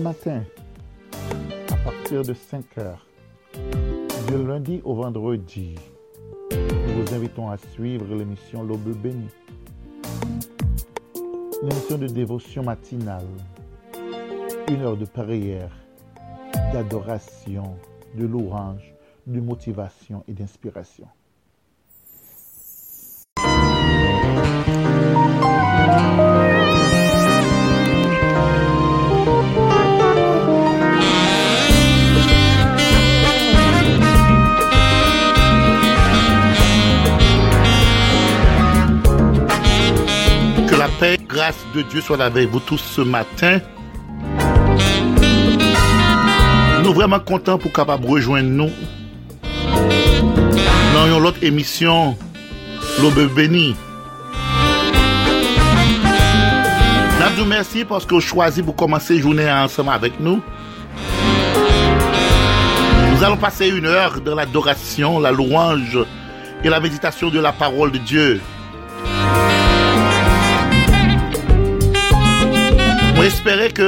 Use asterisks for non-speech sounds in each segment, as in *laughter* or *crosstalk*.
matin, à partir de 5 heures, du lundi au vendredi, nous vous invitons à suivre l'émission L'Aube bénie. L'émission de dévotion matinale, une heure de prière, d'adoration, de louange, de motivation et d'inspiration. De Dieu soit avec vous tous ce matin. Nous vraiment contents pour capable rejoindre nous dans une autre émission L'Aube bénie. Nous vous merci parce que vous choisi pour commencer journée ensemble avec nous. Nous allons passer une heure dans l'adoration, la louange et la méditation de la parole de Dieu. M'espere ke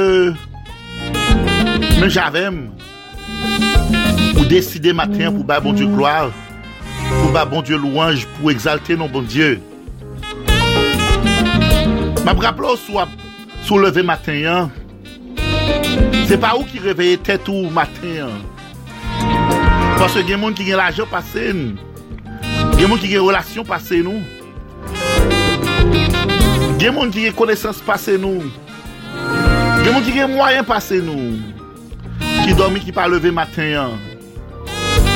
mè javem ou deside matin pou ba bon Dieu gloire, pou ba bon Dieu louange, pou exalte non bon Dieu. Mè braplo sou, sou leve matin yan, se pa ou ki reveye tèt ou matin yan. Pase gen moun ki gen l'ajan pase nou, gen moun ki gen relasyon pase nou, gen moun ki gen konesans pase nou, Mè moun ki gen mwayen pase nou. Ki domi ki pa leve maten yan.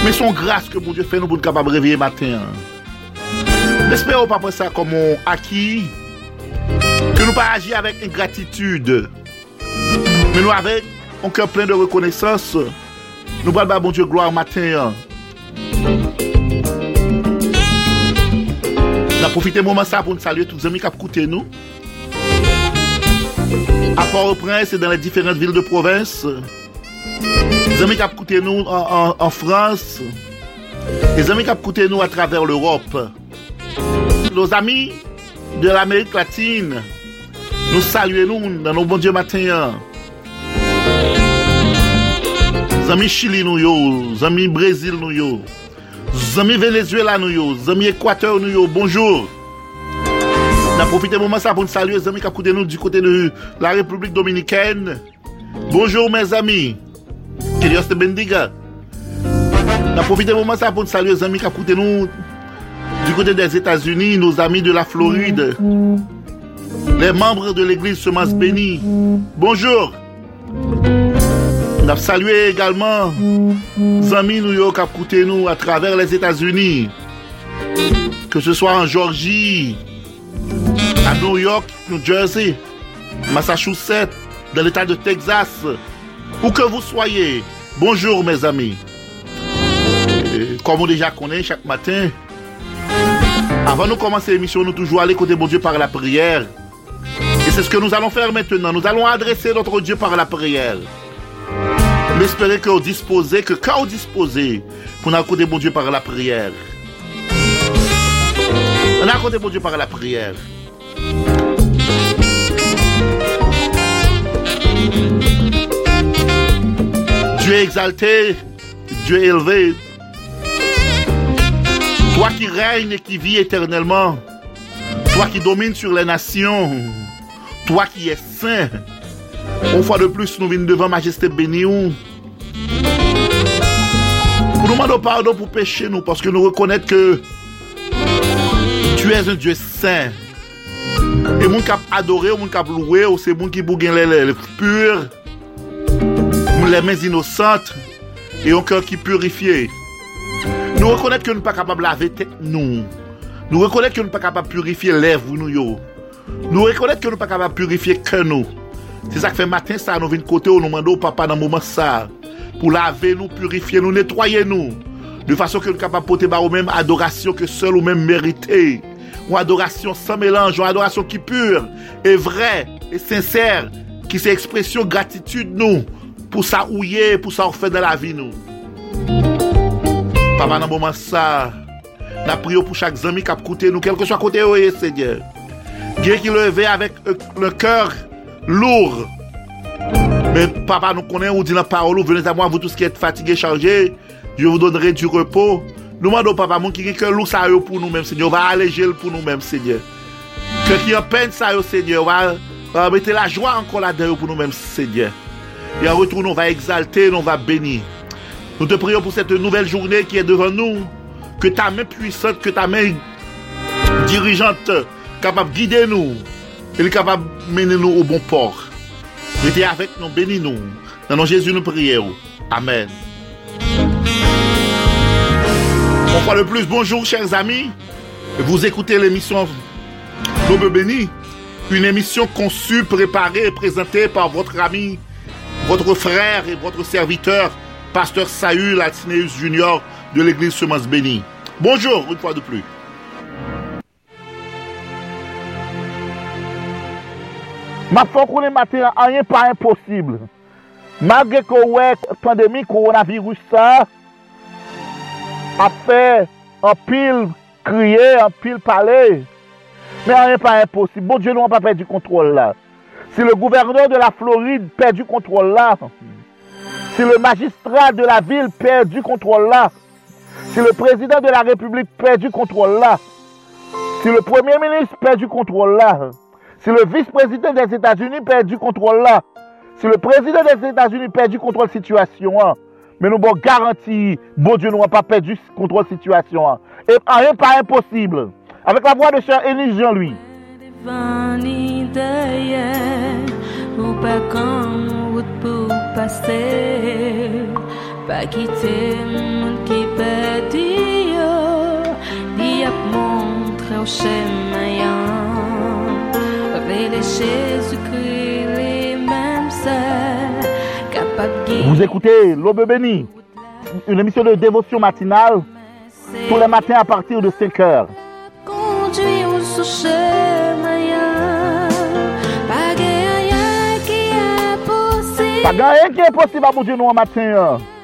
Mè son grase ke moun diyo fè nou pou nou kapab revye maten yan. Mè spè ou pa pwè sa komon aki. Ke nou pa aji avèk ingratitude. Mè nou avèk anke plen de rekonesans. Nou bal ba moun diyo gloa maten yan. Na profite mouman sa pou nou salye tout zami kap koute nou. À Port-au-Prince et dans les différentes villes de province. Les amis qui nous en, en- en France. Les amis qui écouté nous à travers l'Europe. Nos amis de l'Amérique latine. Nous saluons nous dans nos bons dieux matin. Zami Chili nou yo, zami Brésil nou yo, zami Venezuela nou yo, zami Équateur nou yo, bonjour. On a profité moment ça pour nous saluer les amis qui écoutent nous du côté de la République Dominicaine. Bonjour mes amis. Que Dios te bendiga. On a profité moment ça pour nous saluer les amis qui écoutent nous du côté des États-Unis, nos amis de la Floride, les membres de l'église Semence Bénie. Bonjour. A également les amis New York qui écoutent nous à travers les États-Unis. Que ce soit en Georgie, à New York, New Jersey, Massachusetts, dans l'état de Texas, où que vous soyez. Bonjour mes amis. Comme on déjà connaît chaque matin, avant de commencer l'émission, nous toujours aller côté bon Dieu par la prière. Et c'est ce que nous allons faire maintenant. Nous allons adresser notre Dieu par la prière. Mais espérez que vous disposez, que quand vous disposez, pour nous côté bon Dieu par la prière. On a côté bon Dieu par la prière. Dieu exalté, Dieu élevé. Toi qui règnes et qui vis éternellement, toi qui domines sur les nations, toi qui es saint, une fois de plus, nous venons devant Majesté bénie. Nous demander pardon pour pécher nous, parce que nous reconnaissons que tu es un Dieu saint. Et mon cap adoré, mon cap loué, ou c'est mon qui bougain les, les, les mains innocentes, et un cœur qui purifié. Nous reconnaissons que nous ne sommes pas capables de laver tête nous. Nous reconnaissons que nous ne sommes pas capables de purifier lèvres nous. Nous reconnaissons que nous ne sommes pas capables de purifier que nous. C'est ça que fait matin ça, nous venons côté, nous demandons au papa dans le moment ça. Pour laver nous, purifier nous, nettoyer nous. De façon que nous sommes capables de porter par nous-mêmes adoration que seul ou même mérité. Une adoration sans mélange, une adoration qui est pure et vraie et sincère, qui c'est expression gratitude nous, pour ça ouiller, pour ça fait dans la vie nous. Papa, dans le moment ça, nous prions pour chaque ami qui a écouté nous, quel que soit côté où il est, Seigneur. Dieu qui levé avec euh, le cœur lourd. Mais papa, nous connaissons, on dit la parole, venez à moi, vous tous qui êtes fatigués, chargés, je vous donnerai du repos. Nous demandons, papa, mon qui que loup ça pour nous-mêmes, Seigneur, on va alléger pour nous-mêmes, Seigneur. Que qui en peine ça, Seigneur, on va, mettre la joie encore là-dedans pour nous-mêmes, Seigneur. Et en retour, on va exalter, on va bénir. Nous te prions pour cette nouvelle journée qui est devant nous. Que ta main puissante, que ta main dirigeante, capable de guider nous, et capable de mener nous au bon port. Restez avec nous, bénis-nous. Dans nom Jésus, nous prions. Amen. Une fois de plus, bonjour chers amis. Vous écoutez l'émission L'aube béni, une émission conçue, préparée et présentée par votre ami, votre frère et votre serviteur, pasteur Saül Latineus Junior de l'église Semence Béni. Bonjour, une fois de plus. Ma est matin, rien pas impossible. Malgré que la pandémie coronavirus ça a fait un pile crier, un pile parler, mais rien pas impossible. Bon Dieu, nous n'a pas perdu contrôle là. Si le gouverneur de la Floride perd du contrôle là, si le magistrat de la ville perd du contrôle là, si le président de la République perd du contrôle là, si le premier ministre perd du contrôle là, si le vice-président des États-Unis perd du contrôle là, si le président des États-Unis perd du contrôle situation, mais nous avons garanti, bon Dieu, nous n'avons pas perdu contrôle situation. Et rien pas impossible. Avec la voix de cher Élie Jean-Louis. Pas quitter. Vous écoutez l'Aube bénie, une émission de dévotion matinale tous les matins à partir de 5 heures. Pagayen ki e posib a boudi nou an matin yon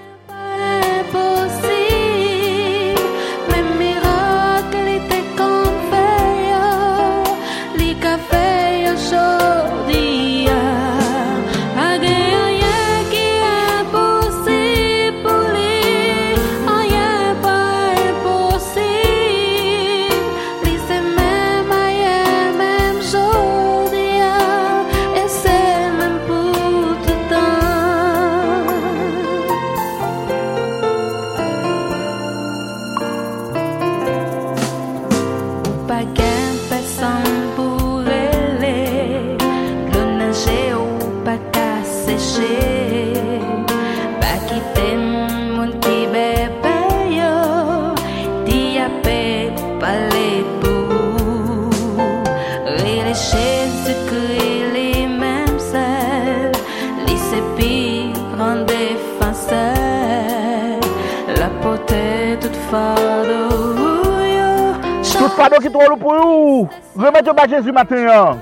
Pado ki trou pou ou. Remet yo ba Jezu maten yon.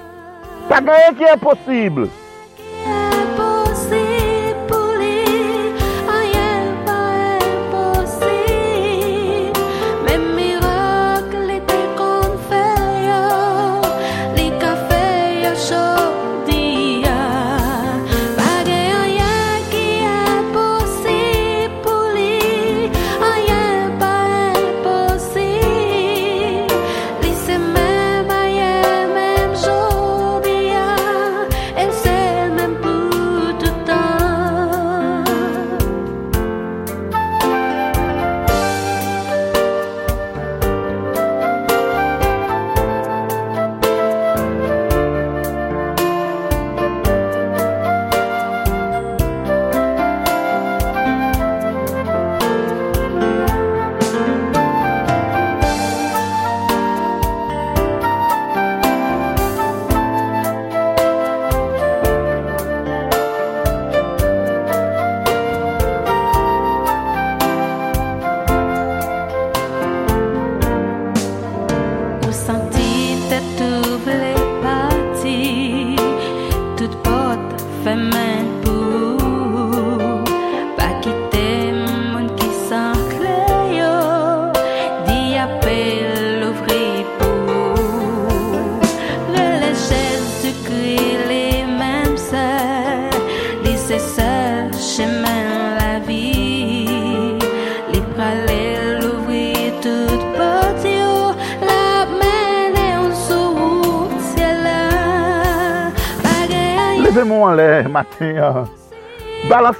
Pa ganyen ki imposible.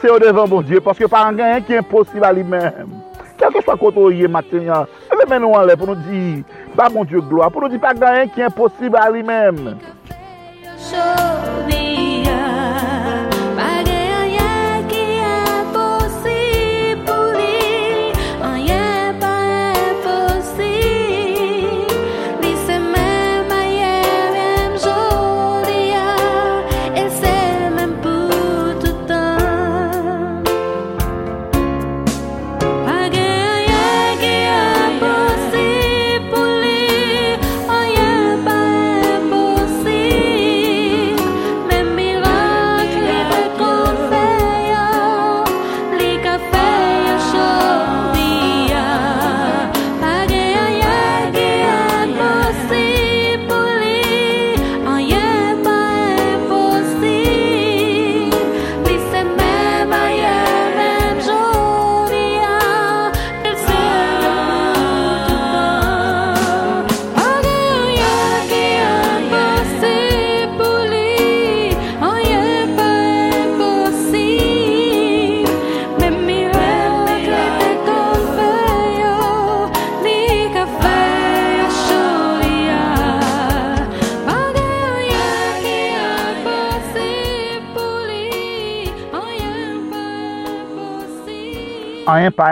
pase yo devan bon Diyo, paske pa an ganyan ki imposib a li menm. Kelke swa koto ye maten ya, eve men nou an le pou nou di, ba bon Diyo gloa, pou nou di pa ganyan ki imposib a li menm.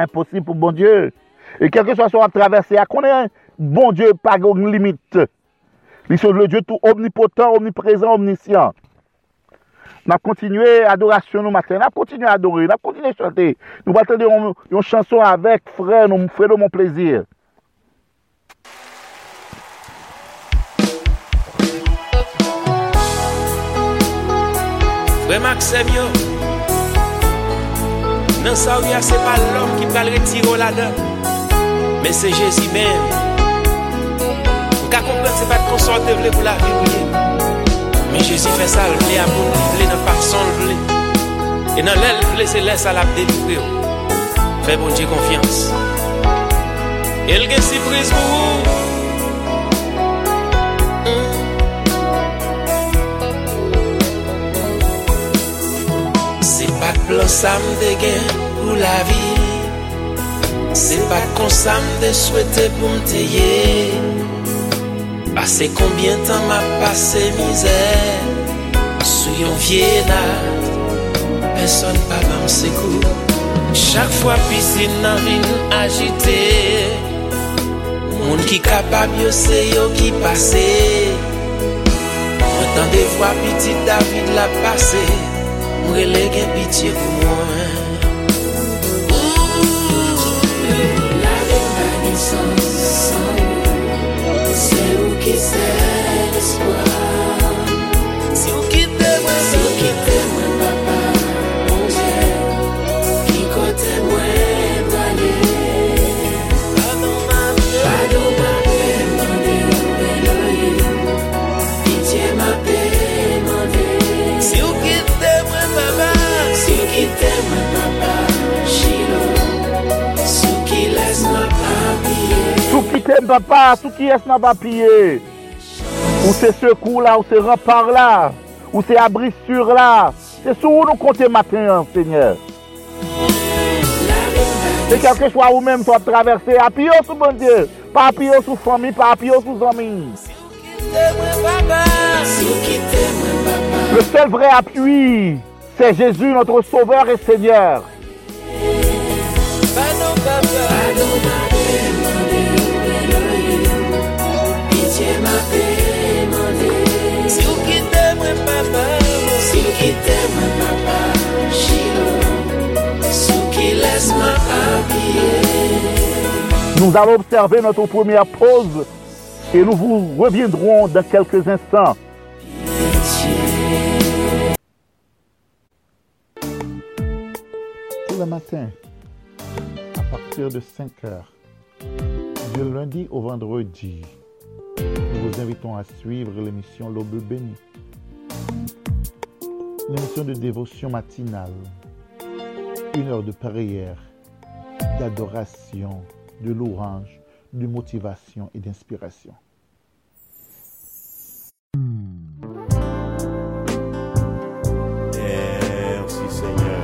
An yon pa imposib pou bon Diyo. E kelke chwa sou a travese, a konen bon Diyo pa goun limite. Li sou le Diyo tou omnipotent, omniprezent, omniscient. Na kontinue adorasyon nou maten. Na kontinue adore, na kontinue chante. Nou batende yon chanson avek fre, nou fre nou moun plezir. Fwe maksem yo. Nan sa ou ya se pa l'om ki pral retiro la dan Men se Jezi men Ou ka kompren se pa konsante vle pou la vi vle Men Jezi fe sa l vle a moun vle nan fason vle E nan lèl vle se lè sa la pdelibre ou Fè bon diye konfians El gen si priz pou ou plan sa m de gen pou la vi. Se pa kon sa m de souete pou m te Pase konbyen tan ma pase mizer Sou yon vie viena Person pa ban se kou Chak fwa pisin nan vin agite. Moun ki kapab yo se yo ki pase. Mwen tan de fwa piti David la pase. Mwen le gen pitiye pou mwen. Se sekou la, ou se repar la, ou se abrisur la. Se sou ou nou konte maten, seigneur. Se kelke chwa ou menm sou a traverse, apiyo sou bon Dieu. Pa apiyo sou fami, pa apiyo sou zami. Kite mwen papa Si ou kite mwen papa Le seul vrai appui, c'est Jésus, notre sauveur et Seigneur. Nous allons observer notre première pause et nous vous reviendrons dans quelques instants. Tous les matins, à partir de 5 heures, du lundi au vendredi, nous vous invitons à suivre l'émission L'Aube bénie une notion de dévotion matinale, une heure de prière, d'adoration, de louange, de motivation et d'inspiration. Merci Seigneur.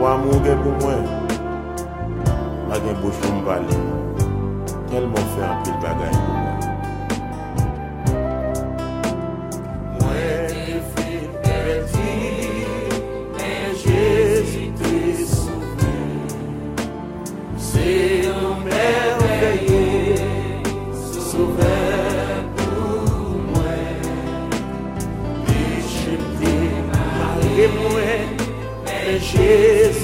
Ou amour pour moi. Ma pour parler. Tellement fait un peu de bagaille pour moi. Men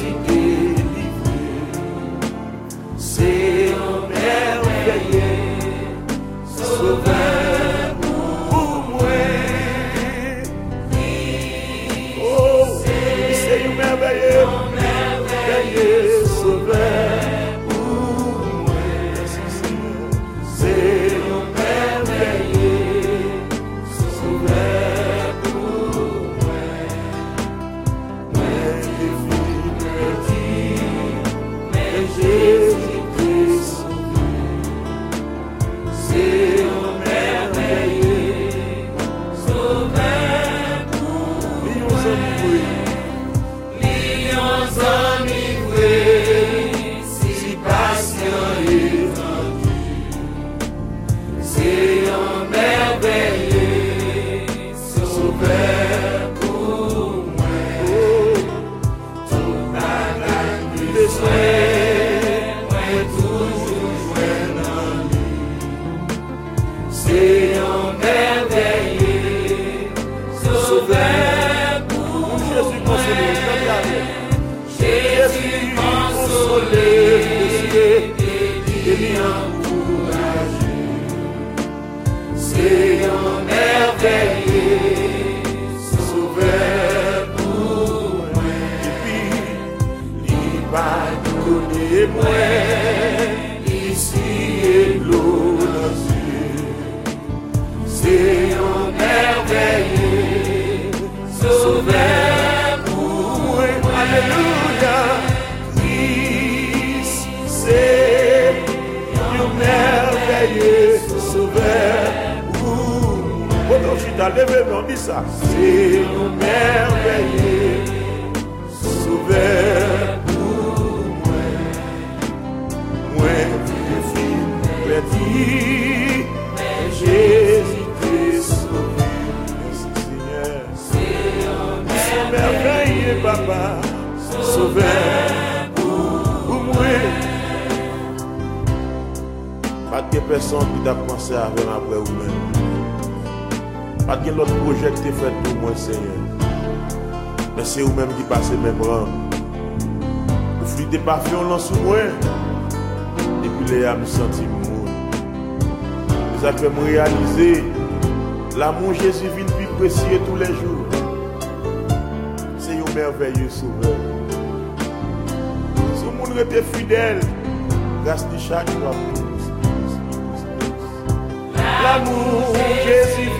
leve nan di sa Se yon merveye Souver pou mwen Mwen te fin peti Men jesi te souver Se yon merveye papa Souver pou mwen Pat ke peson ki ta pwanse avè nan pre ou men Pas de l'autre projet qui t'est fait pour moi, Seigneur. Mais c'est vous-même qui passez mes bras. Vous fluidez parfum là sous moi. Et puis les âmes sentis. Vous avez fait me réaliser l'amour Jésus vient plus précieux tous les jours. C'est un merveilleux sauveur. Si le monde était fidèle, grâce à chaque fois plus. L'amour Jésus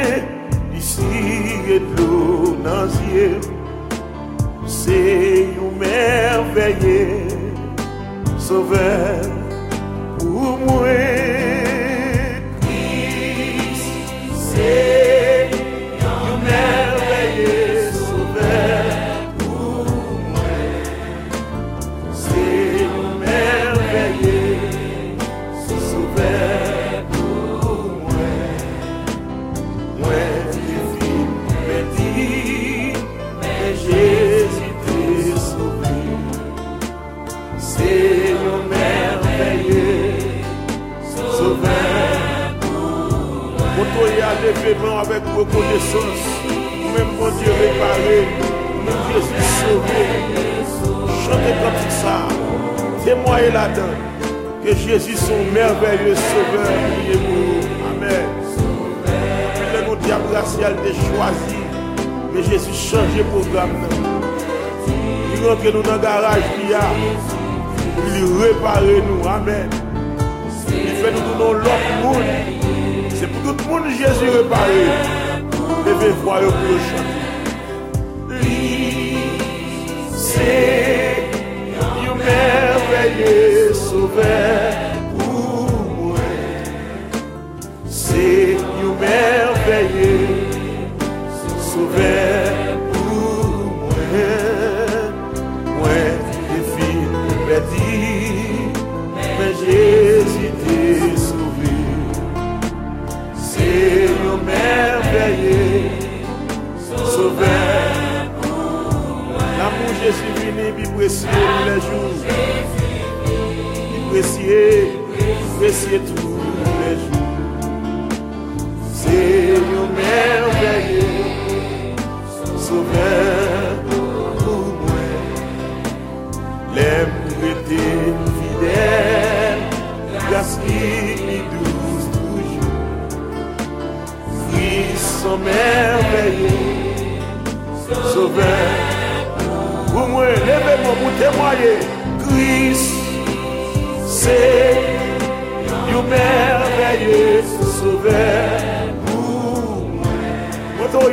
ye dlo nan zye Se yon merveye Sove Pour a. Même quand Dieu réparé, même Jésus sauvé. Chantez comme ça. Témoignez là-dedans que Jésus son merveilleux sauveur. Priez pour Amen. Le nom diable racial choisi. Mais Jésus change le programme. Il rentre nous dans le garage. Il répare nous. Amen. Il fait nous donner l'autre monde. C'est pour tout le monde Jésus réparé. leve voyo pou yo chante. Li, se, yo merveye souve pou mwen. Se, yo merveye souve pou mwen. Mwen te fin pou pedi, men jesite souve. Se, yo merveye sauveur. L'amour Jésus venu, puis précieux tous les jours. Puis précieux, précieux tous les jours. C'est un merveilleux sauveur pour moi. L'aime était fidèle, grâce qui douce toujours. Frisson merveilleux, sauveur. Pour moi, levez-moi pour témoigner. Christ, c'est un merveilleux sauveur pour moi.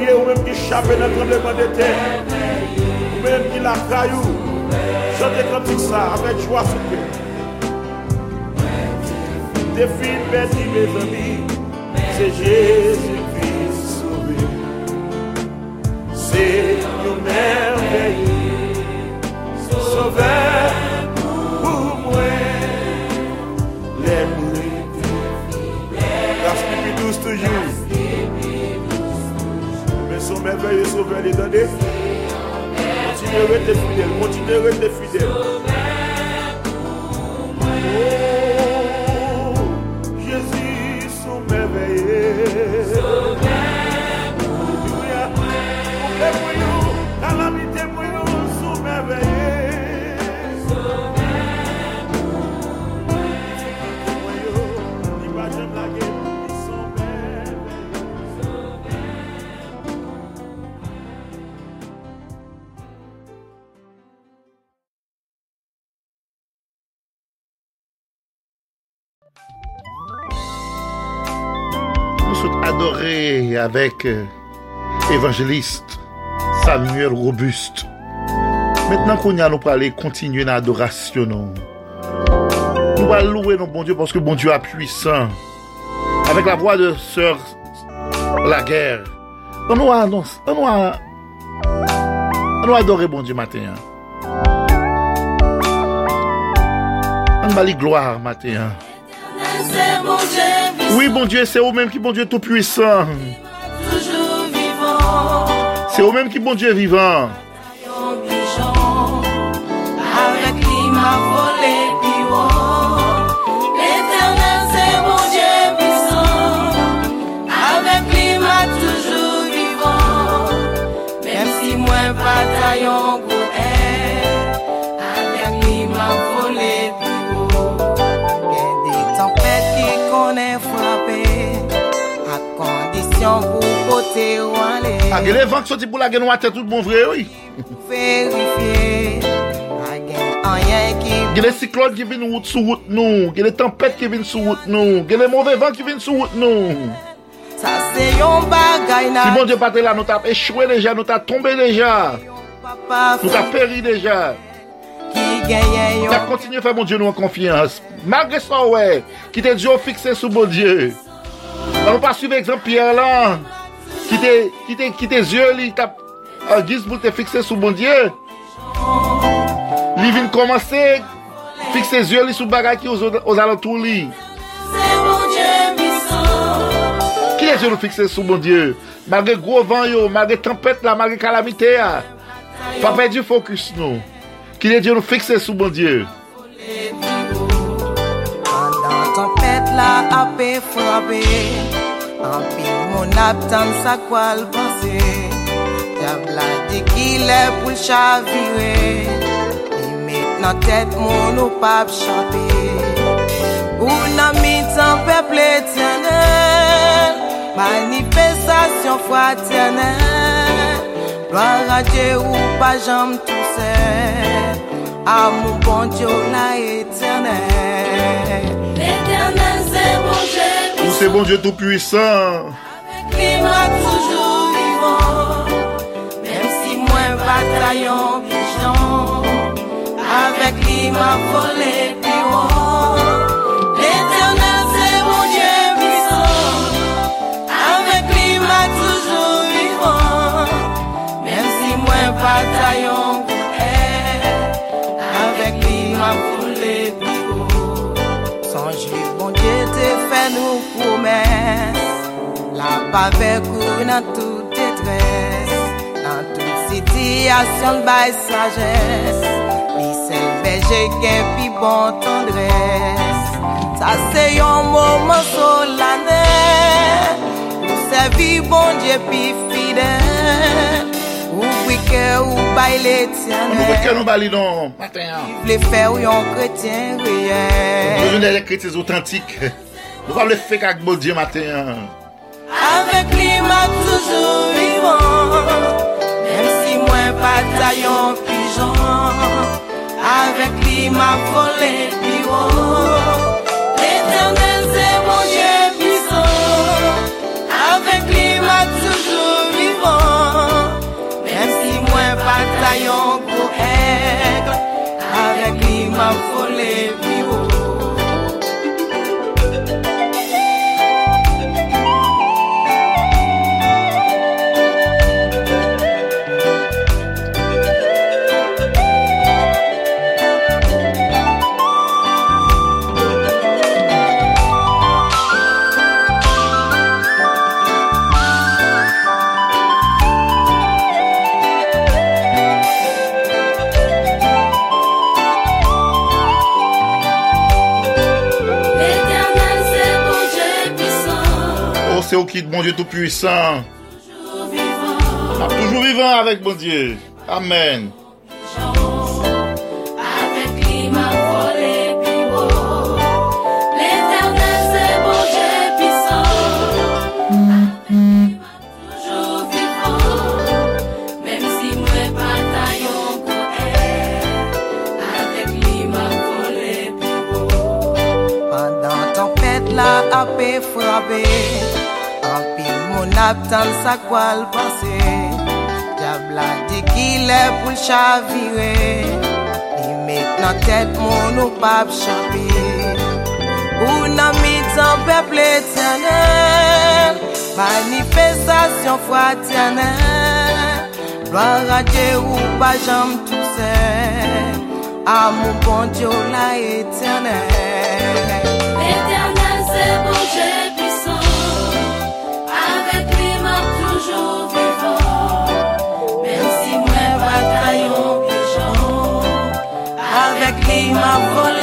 Est, ou même qui chape dans le tremblement de terre, ou même qui la caillou, chantez comme ça, avec joie Des filles perdues, mes amis, c'est Jésus-Christ Un merveilleux sauveur pour moi. Les bruits, grâce qui douce toujours. Mais son merveilleux sauveur, donné. Continuez à rester fidèle, continuez. Avec euh, évangéliste Samuel Robuste. Maintenant qu'on a nous pour aller continuer l'adoration. Nous allons louer nos bon Dieu parce que bon Dieu est puissant. Avec la voix de sœur La Guerre. On nous annonce, on nous, a- on nous adorer bon Dieu matin. On va gloire matin. Dieu, Oui, bon Dieu, c'est vous-même qui bon Dieu tout puissant. C'est vous-même qui bon Dieu vivant. kote wale. A gen evan ki soti pou la gen wate tout bon vre yoy Verifiye A gen anyen ki Gen e siklon ki vin wout sou wout nou. Gen e tempet ki vin sou wout nou. Gen e mouve van ki vin sou wout nou. Sa se yon bagay na. Si bon diyo patre la nou ta echwe deja Nou ta tombe deja. Nou ta peri deja. Ta kontinye fè bon Diyo nou an konfians Magre sa wè Ki te Diyo fikse sou bon Diyo Nan nou pa suive ekzamp Pierre lan ki te zye li tap an giz pou te fikse sou bon diye. Li vin komanse, fikse zye li sou bagay ki os alantou li. Ki te zye li fikse sou bon diye? Magre gro van yo, magre tempet la, magre kalamite ya. Pa pe di fokus nou. Ki te zye li fikse sou bon diye. Andan tempet la apen frape. Anpil moun ap tan sa kwa l panse Tabla di ki le pou l chavire Li met nan tet moun ou pap chante. Ou nan mitan peple tjenel Manifestasyon fwa tjenel Gloire a Dje ou pa jam tou se Amou bon Djo la etjenel c'est bon Dieu Tout-Puissant. Avec lui, moi toujours vivant, même si moi bataillon pigeon, avec lui, m'a volé plus haut. nou promes La pa vekou nan tout detres Nan tout sityasyon bay sajes Li sel veje gen pi bon tendres Sa se yon mouman solane Ou se vi bon dje pi fide Ou wike ou bay le tiane Ou vle fe ou yon kretien Ou yon kretien autantik Nous le faire avec Dieu matin. hein. Avec lui toujours vivant Même si moi bataillon pigeon. Avec lui m'a volé plus L'éternel c'est mon Dieu puissant. Avec lui toujours vivant Même si moi bataillon pour aigle Avec lui m'a volé au qui bon Dieu tout-puissant. Toujours vivant. Toujours vivant avec bon Dieu. Amen. Avec lui m'a volé plus haut. L'éternel c'est mon Dieu puissant. Avec lui m'a toujours vivant. Même si moi bataillon pour Avec lui m'a volé plus haut. Pendant tempête la apé frappé En Naptan sak wal pase. Diabla di ki le pou l chavire Li met nan tet moun ou pap chapi. Ou nan mitan peple tjenel Manifestasyon fwa tjenel Loara dje ou pa jam tou sen Amou bon diyo la etjenel Etjenel se bonje avec lui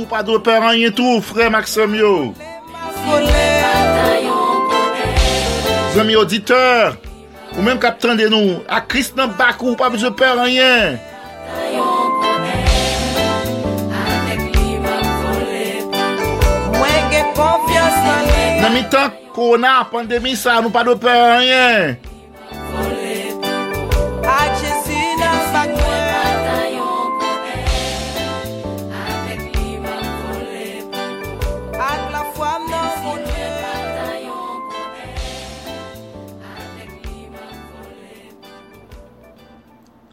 tou, pa do pe ranyen tou, fre Maxem yo. Zami auditeur, ou menm kap tende nou, akris nan bakou, pa do pe ranyen. Nan mi tan korona, pandemi sa, nou pa do pe ranyen.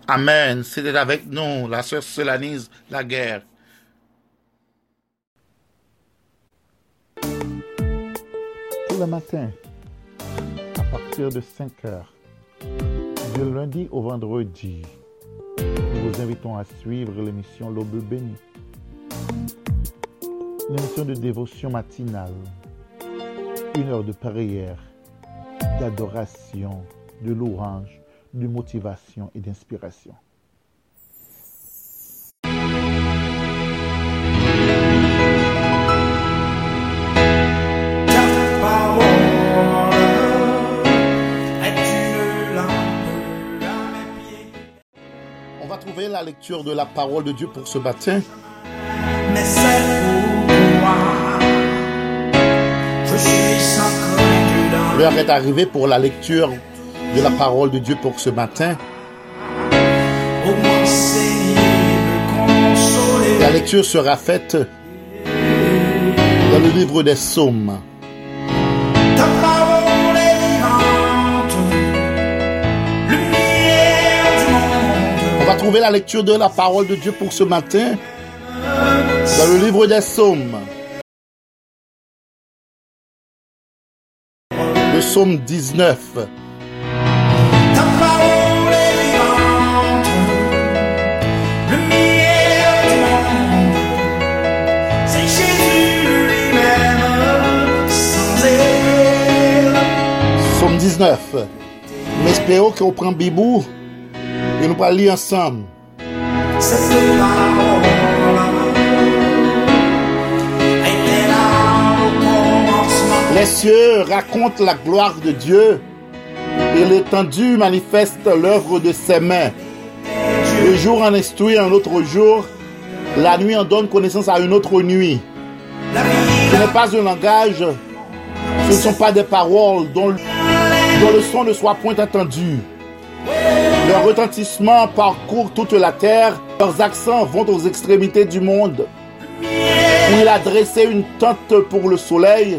Amen. C'était avec nous, la sœur Solanise Laguerre. Tous les matins, à partir de 5 heures, du lundi au vendredi, nous vous invitons à suivre l'émission L'Aube bénie. Une émission de dévotion matinale, une heure de prière, d'adoration, de louange, de motivation et d'inspiration. Ta parole est une lampe à mes pieds. On va trouver la lecture de la parole de Dieu pour ce matin. Mais je suis sans L'heure est arrivée pour la lecture de la parole de Dieu pour ce matin. La lecture sera faite dans le livre des psaumes. On va trouver la lecture de la parole de Dieu pour ce matin dans le livre des psaumes. Le psaume 19. 19. M'espérons qu'on prend Bibou au commencement. Les cieux racontent la gloire de Dieu et l'étendue manifeste l'œuvre de ses mains. Le jour en instruit un autre jour, la nuit en donne connaissance à une autre nuit. Ce n'est pas un langage, ce ne sont pas des paroles dont, dont le son ne soit point entendu. Leur retentissement parcourt toute la terre, leurs accents vont aux extrémités du monde. Il a dressé une tente pour le soleil,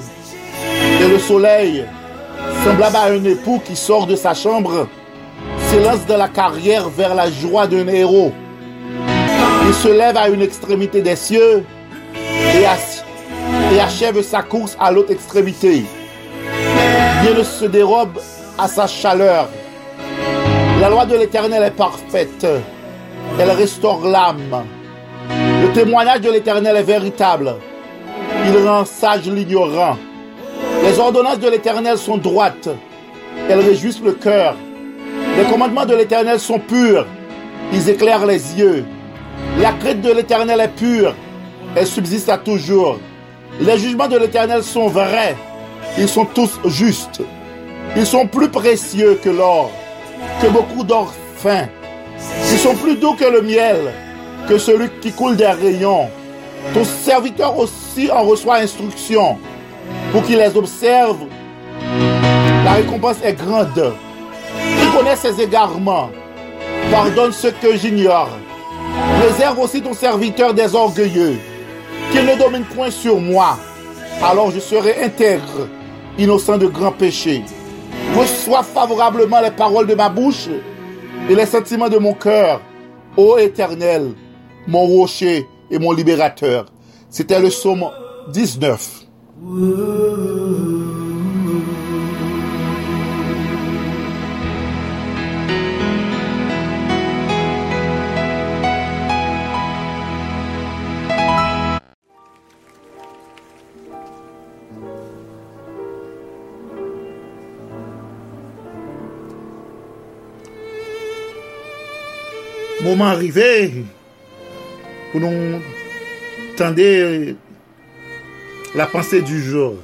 et le soleil, semblable à un époux qui sort de sa chambre, s'élance dans la carrière vers la joie d'un héros. Il se lève à une extrémité des cieux et achève sa course à l'autre extrémité. Rien ne se dérobe à sa chaleur. La loi de l'Éternel est parfaite. Elle restaure l'âme. Le témoignage de l'Éternel est véritable. Il rend sage l'ignorant. Les ordonnances de l'Éternel sont droites. Elles réjouissent le cœur. Les commandements de l'Éternel sont purs. Ils éclairent les yeux. La crainte de l'Éternel est pure. Elle subsiste à toujours. Les jugements de l'Éternel sont vrais. Ils sont tous justes. Ils sont plus précieux que l'or, que beaucoup d'or fin. Ils sont plus doux que le miel, que celui qui coule des rayons. Ton serviteur aussi en reçoit instruction pour qu'il les observe. La récompense est grande. Tu connais ses égarements. Pardonne ce que j'ignore. Réserve aussi ton serviteur des orgueilleux, qu'il ne domine point sur moi. Alors je serai intègre, innocent de grands péchés. Reçois favorablement les paroles de ma bouche et les sentiments de mon cœur, ô Éternel, mon rocher et mon libérateur. C'était le psaume 19. Moment arrivé pour nous tendre la pensée du jour.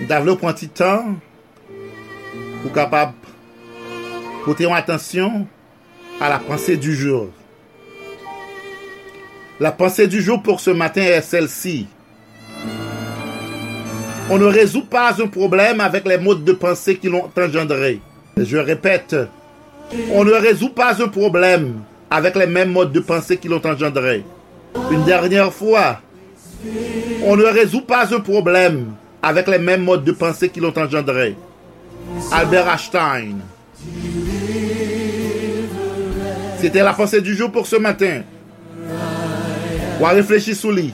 Nous prendre petit temps pour capable porter attention à la pensée du jour. La pensée du jour pour ce matin est celle-ci. On ne résout pas un problème avec les modes de pensée qui l'ont engendré. Je répète, on ne résout pas un problème avec les mêmes modes de pensée qui l'ont engendré. Une dernière fois, on ne résout pas un problème avec les mêmes modes de pensée qui l'ont engendré. Albert Einstein. C'était la pensée du jour pour ce matin. On réfléchir sous lit.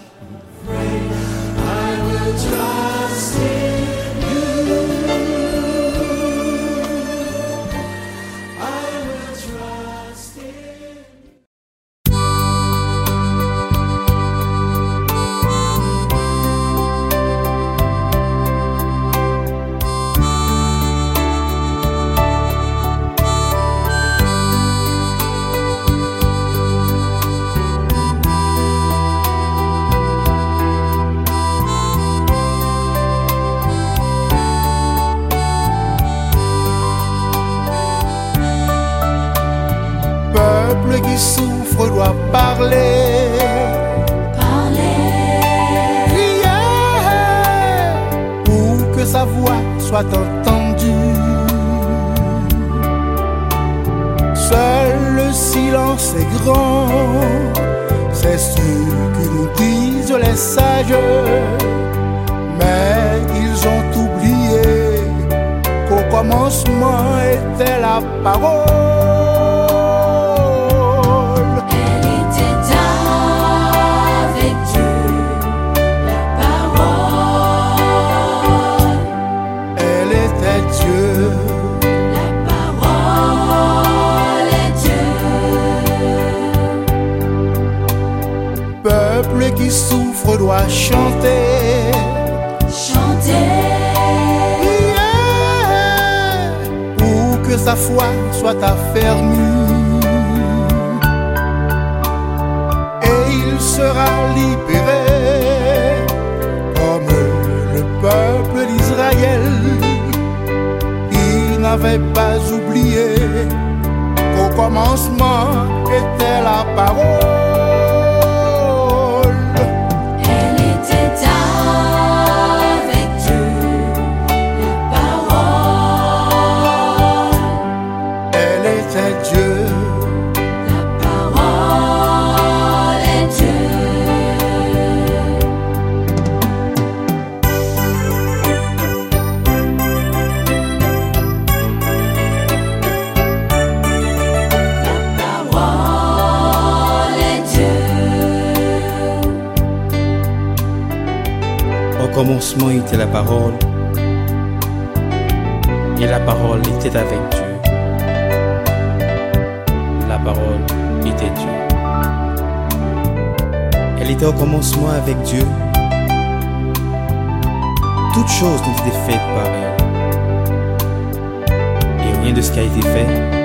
Était était la parole, et la parole était avec Dieu. La parole était Dieu. Elle était au commencement avec Dieu. Toutes choses ont été faites par elle. Et rien de ce qui a été fait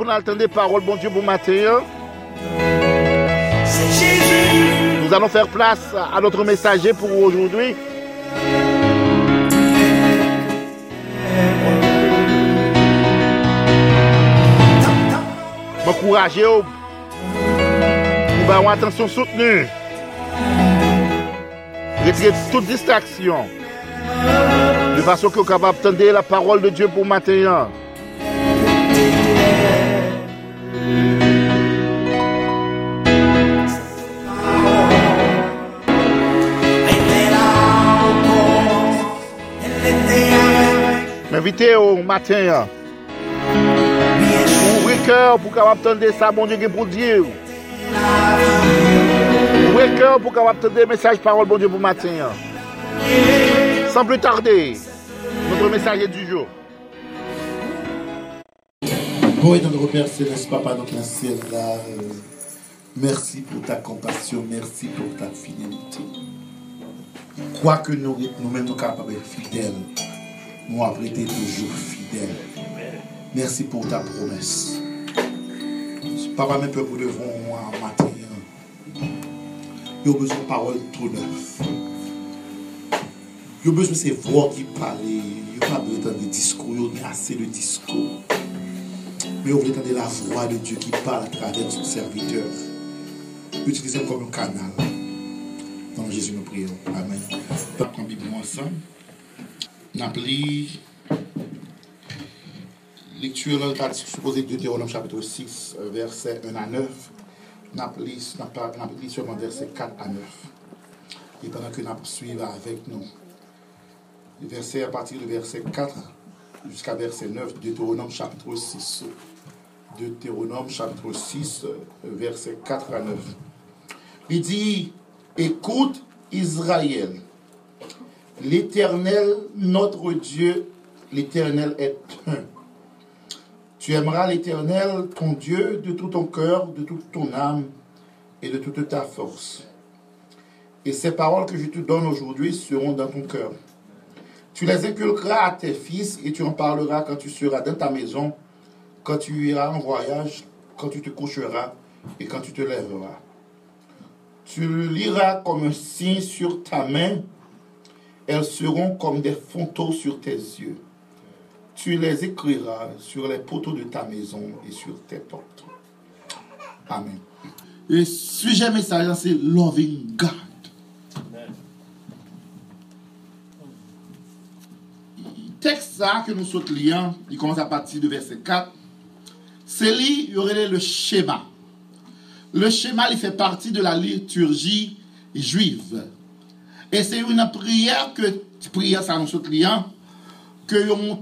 pour nous entendre des paroles, bon Dieu, bon matin. Jésus, Nous allons faire place à notre messager pour aujourd'hui. M'encourager pour avoir une attention soutenue. Retirer toute distraction. De façon que vous capable la parole de Dieu pour matin. Invite ou matin ya. Ouwe kèr pou kawap tende sa bon diye ki pou diye ou. Ouwe kèr pou kawap tende mesaj parol bon diye pou matin ya. San plus tarde, notre mesaj e du jour. Bon et notre Père Céleste, Papa, notre ciel là, euh, merci pour ta compassion, merci pour ta fidélité. Quoi que nous, nous-mêmes nous capables d'être fidèles, nous avons été toujours fidèles. Merci pour ta promesse. Papa, mes peuples devant moi matin, ils ont besoin de paroles tout neuf. Ils ont besoin de ces voix qui parlent. Ils n'ont pas besoin de discours, ils ont assez de discours. Mais vous entendez la voix de Dieu qui parle à travers son serviteur. Utilisez comme un canal. Dans Jésus, nous prions. Amen. Prends Bible ensemble. Nous appelons lecture là, qu'a supposé Deutéronome chapitre 6, euh, verset 1 à 9. Nous appelons seulement verset 4 à 9. Et pendant que nous suivons avec nous, verset à partir du verset 4 jusqu'à verset 9, Deutéronome chapitre 6. Deutéronome chapitre 6, verset 4 à 9. Il dit, écoute Israël, l'Éternel, notre Dieu, l'Éternel est un. Tu aimeras l'Éternel, ton Dieu, de tout ton cœur, de toute ton âme et de toute ta force. Et ces paroles que je te donne aujourd'hui seront dans ton cœur. Tu les inculqueras à tes fils et tu en parleras quand tu seras dans ta maison, quand tu iras en voyage, quand tu te coucheras et quand tu te lèveras. Tu le liras comme un signe sur ta main, elles seront comme des photos sur tes yeux. Tu les écriras sur les poteaux de ta maison et sur tes portes. Amen. Le sujet message, c'est Loving God. texte ça que nous sommes liant, il commence à partir du verset 4. C'est lui, il aurait le schéma. Le schéma, il fait partie de la liturgie juive. Et c'est une prière que, prière ça nous liant, que ont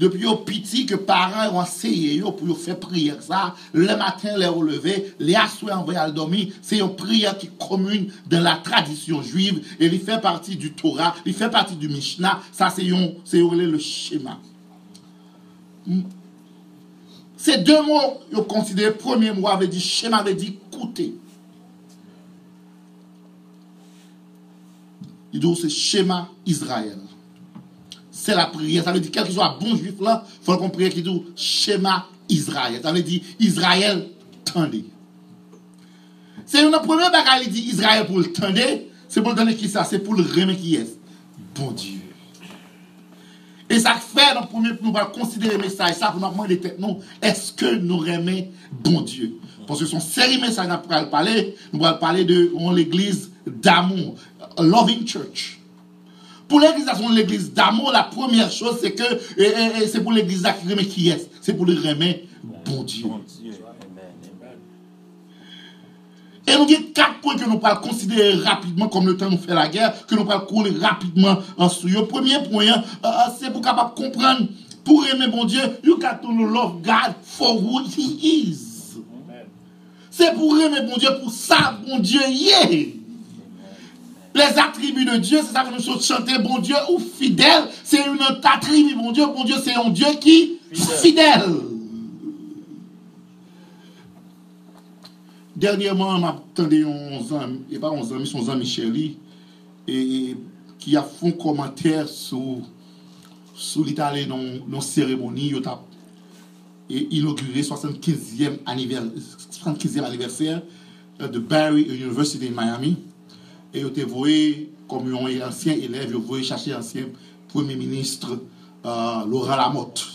depuis au petit que parents ont essayé pour faire prière ça le matin les relever les assoir en à dormir c'est une prière qui commune dans la tradition juive et il fait partie du Torah il fait partie du Mishnah ça c'est c'est le schéma ces deux mots ils considéré premier mot avait dit schéma avait dit écouter il dit c'est schéma Israël c'est la prière. Ça veut dire, quel que soit bon juif là, il faut qu'on prie qui dit schéma Israël. Ça veut dire Israël tendez. C'est une première bagaille qui dit Israël pour le tendre, c'est pour le donner qui ça, c'est pour le remettre qui est. Bon Dieu. Et ça fait, dans premier, nous allons considérer le message, ça, pour nous demander non, est-ce que nous remettons bon Dieu? Parce que son série message, nous allons parler, nous allons parler de l'église d'amour, loving church. Pour l'église l'église d'amour, la première chose, c'est que c'est pour l'église qui qui est. C'est pour le remettre bon Dieu. Et nous avons quatre points que nous pouvons considérer rapidement, comme le temps nous fait la guerre, que nous pouvons couler rapidement en dessous. Le premier point, euh, euh, c'est pour capable comprendre, pour aimer bon Dieu, you got to love God for who He is. C'est pour aimer bon Dieu, pour ça, bon Dieu, yeah. Les attributs de Dieu, c'est ça que nous sommes chanter, bon Dieu ou fidèle. C'est une attribut, bon Dieu. Bon Dieu, c'est un Dieu qui fidèle. Dernièrement, m'a entendu 11 ans, et pas 11 ans, mais son ami Chéri, et qui a fait un commentaire sur, sur l'Italie dans une cérémonie, et inauguré 75e anniversaire, 75e anniversaire euh, de Barry University in Miami. Et ils étaient voués, comme un ancien élève, ils voulaient chercher ancien Premier ministre euh, Laurent Lamotte.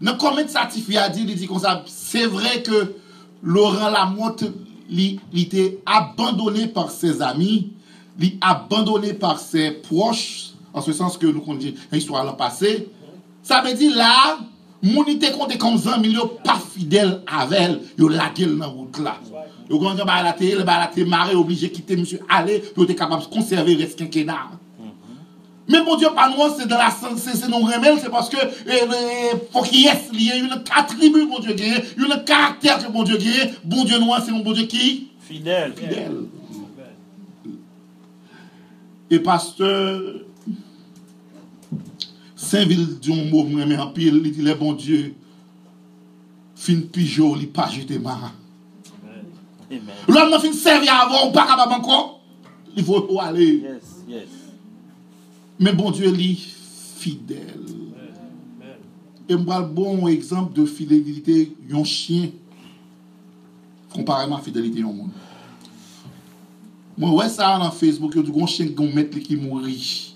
Dans de certifié a dit, il dit comme ça, c'est vrai que Laurent Lamotte, il il était abandonné par ses amis, il abandonné par ses proches, en ce sens que nous connaissons l'histoire l'an passé. Ça veut dire là, moun ite compte comme ça, mais pas fidèle avec elle, yo lagué dans la route là. On va la télé, ba la télé obligé quitter monsieur aller pour être capable de conserver le quinquennat. Mais bon Dieu, pas nous, c'est dans la c'est c'est non remède, c'est parce que euh, euh, faut qu'il y ait il y a une attribut bon Dieu gagne, une caractère que bon Dieu gagne. Bon Dieu noir, c'est un bon Dieu qui? Fidèle. fidèle. Et pasteur Saint-Ville dit un mot, mais en pile, il dit, le bon Dieu, fin pigeon, il pas jeté mar. Amen. L'homme fin servir avant, ou pas capable encore, il faut faut aller. Yes, yes. Mais bon Dieu, est fidèle. Et moi, le bon exemple de fidélité, un chien, comparément à fidélité au monde. Moi, ouais, ça dans Facebook, il y a un chien qui mourit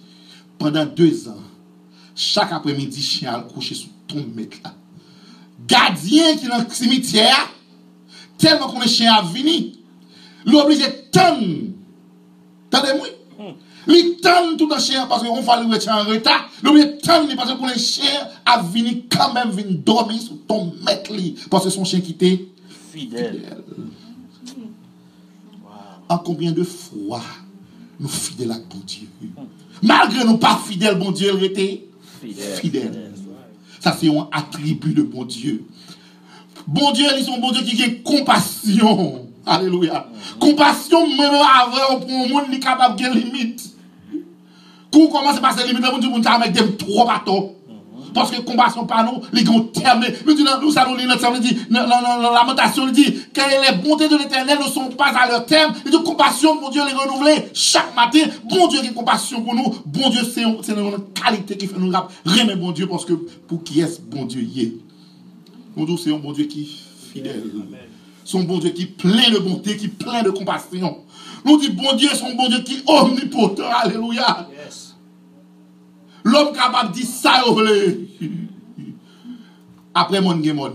pendant deux ans. Chaque après-midi, chien a couché sous ton mètre là. Gardien qui est dans le cimetière, tellement qu'on est chien à venir, l'obligé de tendre. Li tend tout un chien parce qu'on fallait le en retard. L'obligé de tendre parce que pour les chiens a venir quand même venir dormir sous ton mètre li. Parce que son chien qui était Fidèle. fidèle. En combien de fois nous fidèles à bon Dieu? Malgré nous pas fidèles, bon Dieu, il était Fidèle. fidèle. Ça, c'est un attribut de bon Dieu. Bon Dieu, ils sont bon Dieu qui a compassion. Alléluia. Compassion, même avant, pour un monde qui est capable de limite. Quand on commence à passer limite, bon Dieu, on avec des trop bateaux. Parce que compassion par nous, les grands termes, nous disons, nous dans la lamentation, il dit, que les bontés de l'éternel ne sont pas à leur terme. Il dit, compassion, mon Dieu, les renouveler chaque matin. Bon Dieu a compassion pour nous. Bon Dieu, c'est une qualité qui fait nous rap- remettre bon Dieu parce que pour qui est-ce bon Dieu y est. Mon Dieu, c'est un bon Dieu qui est fidèle. Son bon Dieu qui est plein de bonté, qui est plein de compassion. Nous dit, bon Dieu, son bon Dieu qui est omnipotent. Alléluia. L'homme capable de dire ça. Après mon gémon.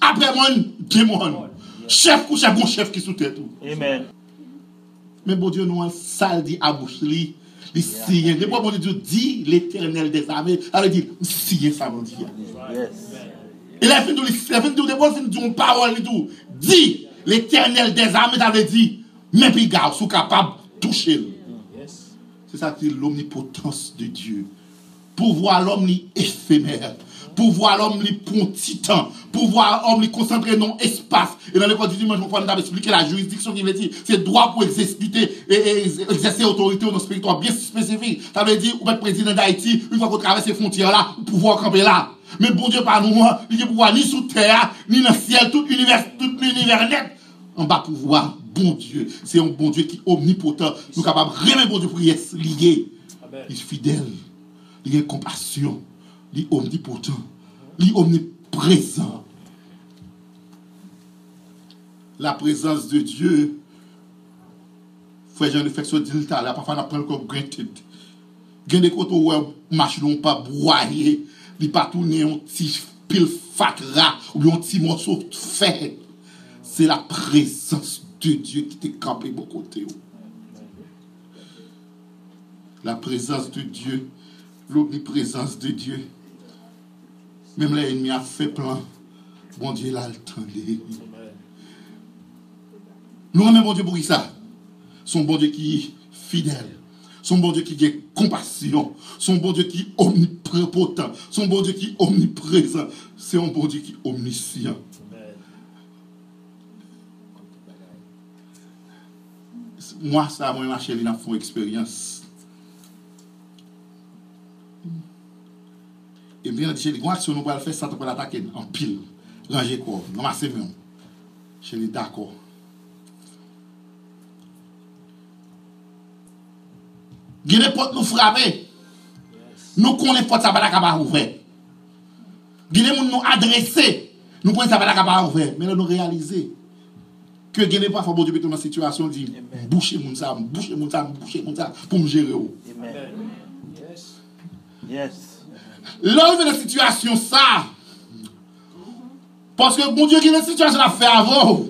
Après mon gémon. Chef ou chef, bon chef qui sous tête. tout. Amen. Mais bon Dieu, nous, ça le dit à bouche li. Les signes. Des fois, bon Dieu dit l'éternel des armées. Elle dit, signe ça, mon Dieu. Yes. Et là, il fait tout, il dit une parole tout. Dit l'éternel des armées, ça veut dire, même puis gars, sont capables de toucher. le. C'est ça qui l'omnipotence de Dieu. Pour voir l'homme li éphémère. Pour voir l'homme li pour un petit temps. Pour voir l'homme li concentré dans l'espace. Et dans le du dimanche, on va expliquer la juridiction qui veut dire, c'est droit pour exécuter et, exercer autorité dans un territoire bien spécifique. Ça veut dire, ou être président d'Haïti, une fois qu'on traverse ces frontières-là, ou pouvoir camper là. Mais bon Dieu, par nous, il n'y a pouvoir ni sous terre, ni dans le ciel, tout l'univers, tout l'univers net. On va pouvoir, bon Dieu. C'est un bon Dieu qui est omnipotent. Nous sommes capables de remettre bon Dieu pour y être lié. Il est fidèle. Il a compassion. Il est omnipotent. Il est omniprésent. La présence de Dieu, frère Jean de Fexo dit le là, parfois on apprend comme granted. Il y a des côtés où marche non pas broyer, il pas tourner un petit pile fatra ou un petit morceau de fer. C'est la présence de Dieu qui t'est campé de côté. La présence de Dieu, l'omniprésence de Dieu. Même l'ennemi a fait plan. Bon Dieu l'a entendu. Nous remercions bon Dieu pour ça? Son bon Dieu qui est fidèle. Son bon Dieu qui a compassion. Son bon Dieu qui est omnipotent. Son bon Dieu qui est omniprésent. C'est un bon Dieu qui est omniscient. mwa sa mwen mache li nan foun eksperyans. E mwen di chè li, gwa aksyon nou pral fè, sa te pral atake an pil, ranje kov, nan mase mwen. Chè li, dako. Gye repot nou frape, nou kon repot sa pral akaba ouve. Gye le moun nou adrese, nou kon sa pral akaba ouve, men nou realize. La que gagner parfois bon Dieu mettre dans situation dit boucher moun ça, boucher moun ça, boucher moun ça pour me gérer. Amen. Yes. Là, il y a une situation ça. Parce que mon Dieu, il y a une situation à faire avant.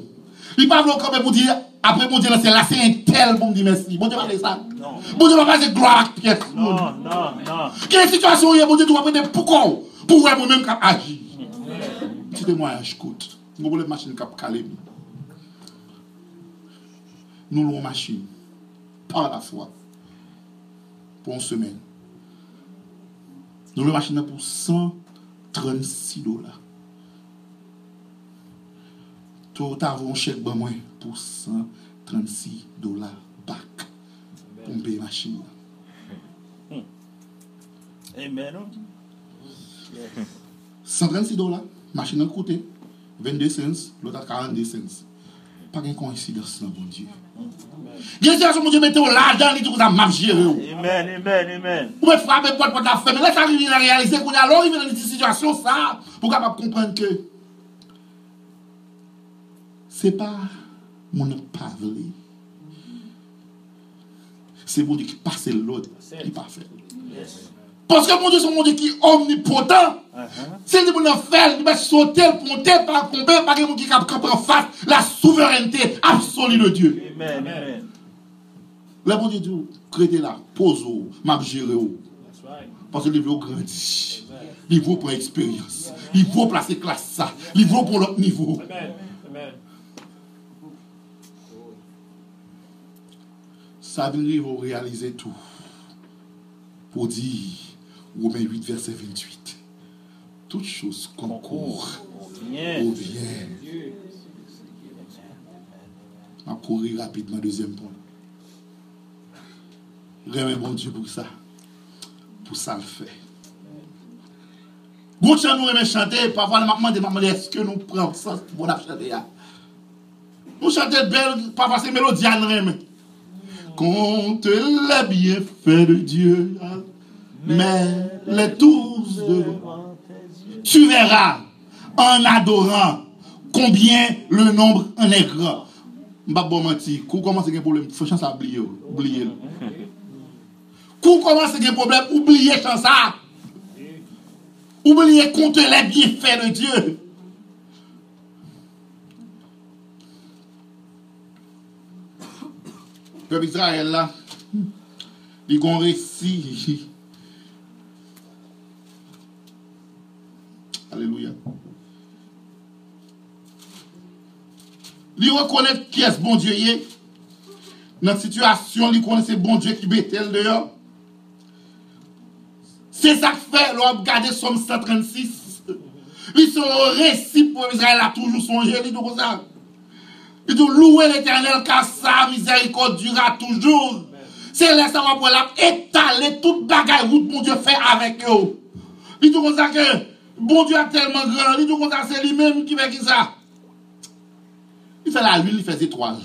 Il parle quand même pour dire, après mon Dieu, c'est là, c'est un tel pour me dire merci. Mon Dieu, va ça. Non. Mon Dieu, va pas dire gloire à pièce. Non, non, non. Quelle situation il y a, mon Dieu, tu vas prendre pourquoi Pour voir moi-même qui agir. Petit témoignage, écoute. Mon problème machine qui a calé. Nous l'avons machine. Par la foi. Pour une semaine. Nous l'avons machine pour 136 dollars. Tout avons un chèque ben moi pour 136 dollars back. Pour me payer la machine. Amen. 136 dollars, machine a coûté 22 cents, l'autre a 42 cents. Pas de coïncidence, là, bon Dieu. Il y a situation, mon Dieu, mettez là dans les trucs, ça m'a géré. Amen, amen, amen. Vous pouvez frapper porte à faire, mais laisse arriver à réaliser qu'on est alors arrivé dans une situation, ça, pour capable comprendre que c'est pas mon parler. C'est mon Dieu qui passe l'autre, qui pas fait. Parce que mon Dieu, c'est mon Dieu qui est omnipotent. C'est le monde faire, il va sauter, monter, pas tomber, pas quelqu'un qui campe en face la souveraineté absolue de Dieu. Amen, amen. Là, bon Dieu dit, créez là, pose-vous, m'a géré. Parce que le veut grandir. Il vaut pour expérience. Il vaut placer classe ça. Il vaut pour l'autre niveau. Ça veut dire vous réaliser tout. Pour dire, Romains 8, verset 28. Toutes choses concourent au bien. On courir rapidement, deuxième point. Remercie bon Dieu pour ça. Pour ça le fait. Bon chant nous aimons chanter, parfois nous demandons, demandons est-ce que nous prenons ça pour nous chanter là. Nous chantons belle, parfois c'est mélodie à nous aimer. Compte les bienfaits de Dieu, mais les tous devant. Tu verras en adorant combien le nombre en est grand. Mbap bo manti, kou koman se gen problem, fò chan sa oubliye ou, oubliye ou. Kou koman se gen problem, oubliye chan sa. Oubliye konte le bienfè de Diyo. Pèp Israel la, li gon resi, Alléluia. Il reconnaît qui est bon Dieu est. Dans la situation, il connaît bon Dieu qui bêtel dehors. C'est ça que fait, l'on regarde Somme 136. Il sont un récit pour Israël a toujours songé, il dit ça. Il dit louer l'éternel car sa miséricorde durera toujours. C'est là ça va pour étaler toute bagaille route mon Dieu fait avec eux. Il dit comme ça que bon Dieu est tellement grand, il dit ça c'est lui-même qui fait qui ça. Il fait la lune, il fait des étoiles.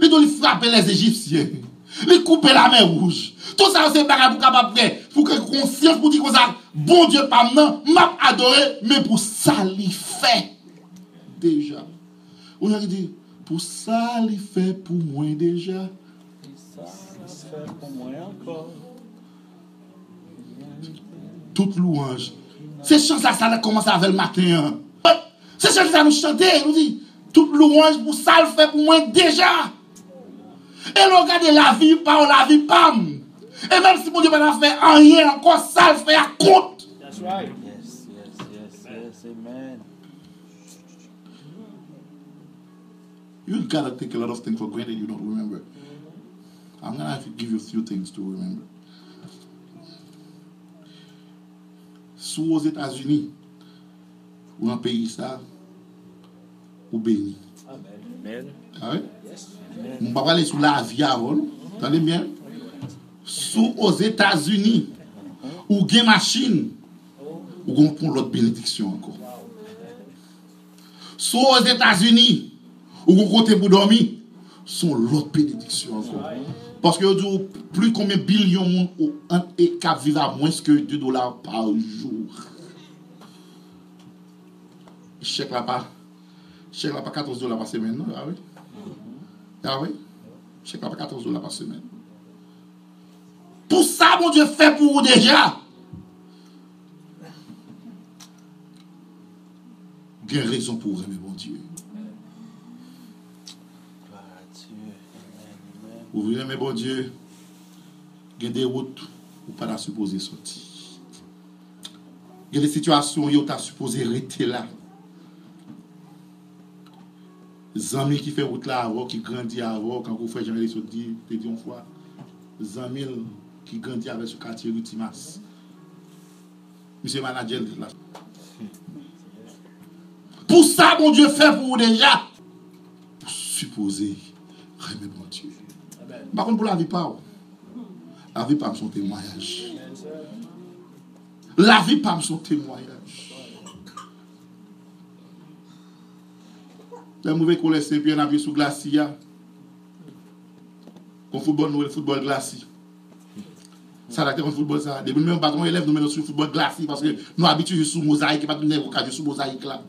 Il doit frapper les Égyptiens. Il coupe la mer rouge. Tout ça, c'est pas pour capable faire. Pour que conscience, pour dire comme ça, bon Dieu, pas maintenant, m'a adoré, mais pour ça, il fait. Déjà. On a dit, pour ça, il fait pour moi déjà. Pour moi encore. Toute louange. Se chan sa sa la komanse avèl maten. Se chan sa nou chante, nou di, tout louange pou sal fè pou mwen deja. E lò gade la vi pa ou la vi pam. E mèm si moun di mè nan fè anye, ankon sal fè akont. That's right. Yes, yes, yes, yes, amen. You gotta take a lot of things for granted you don't remember. I'm gonna have to give you a few things to remember. Sous aux États-Unis, ou un pays ça, ou béni. Amen. Ah ouais? On va parler sous la vie avant. Attendez bien? Sous aux États-Unis, ou gain machine, ou on prend l'autre bénédiction encore. Sous aux États-Unis, ou on compte pour dormir, sont l'autre bénédiction encore. Parce que vous dites, plus combien de billions de monde ou un et cap vivent à moins que 2 dollars par jour. Chèque là-bas, Chèque là pas 14 dollars par semaine, non? Ah oui? Ah oui? Chèque là pas 14 dollars par semaine. Pour ça, mon Dieu, fait pour vous déjà. Bien raison pour aimer mon Dieu. Vous voulez aimer bon Dieu? Ou vye mè bon Diyo, gen de wot ou pa la suppose soti. Gen de situasyon yo ta suppose rete la. Zanmi ki fe wot la avò, ki grandi avò, kankou fè jenè li soti, te diyon fwa. Zanmi ki grandi avè sou katye Rutimas. Mise manadjel la. Pou sa bon Diyo fè pou ou deja. Pou suppose remè bon Diyo. Par contre, pour la vie, pas. La vie, pas son témoignage. La vie, pas son témoignage. Le mauvais collègue Saint-Pierre n'a vu sous glacier. Qu'on football, nous, le football glacis. Ça, là, on football, ça. Depuis même patron élève, nous mettons sur le football glacis parce que nous habitués sous mosaïque, pas de nous sous mosaïque là.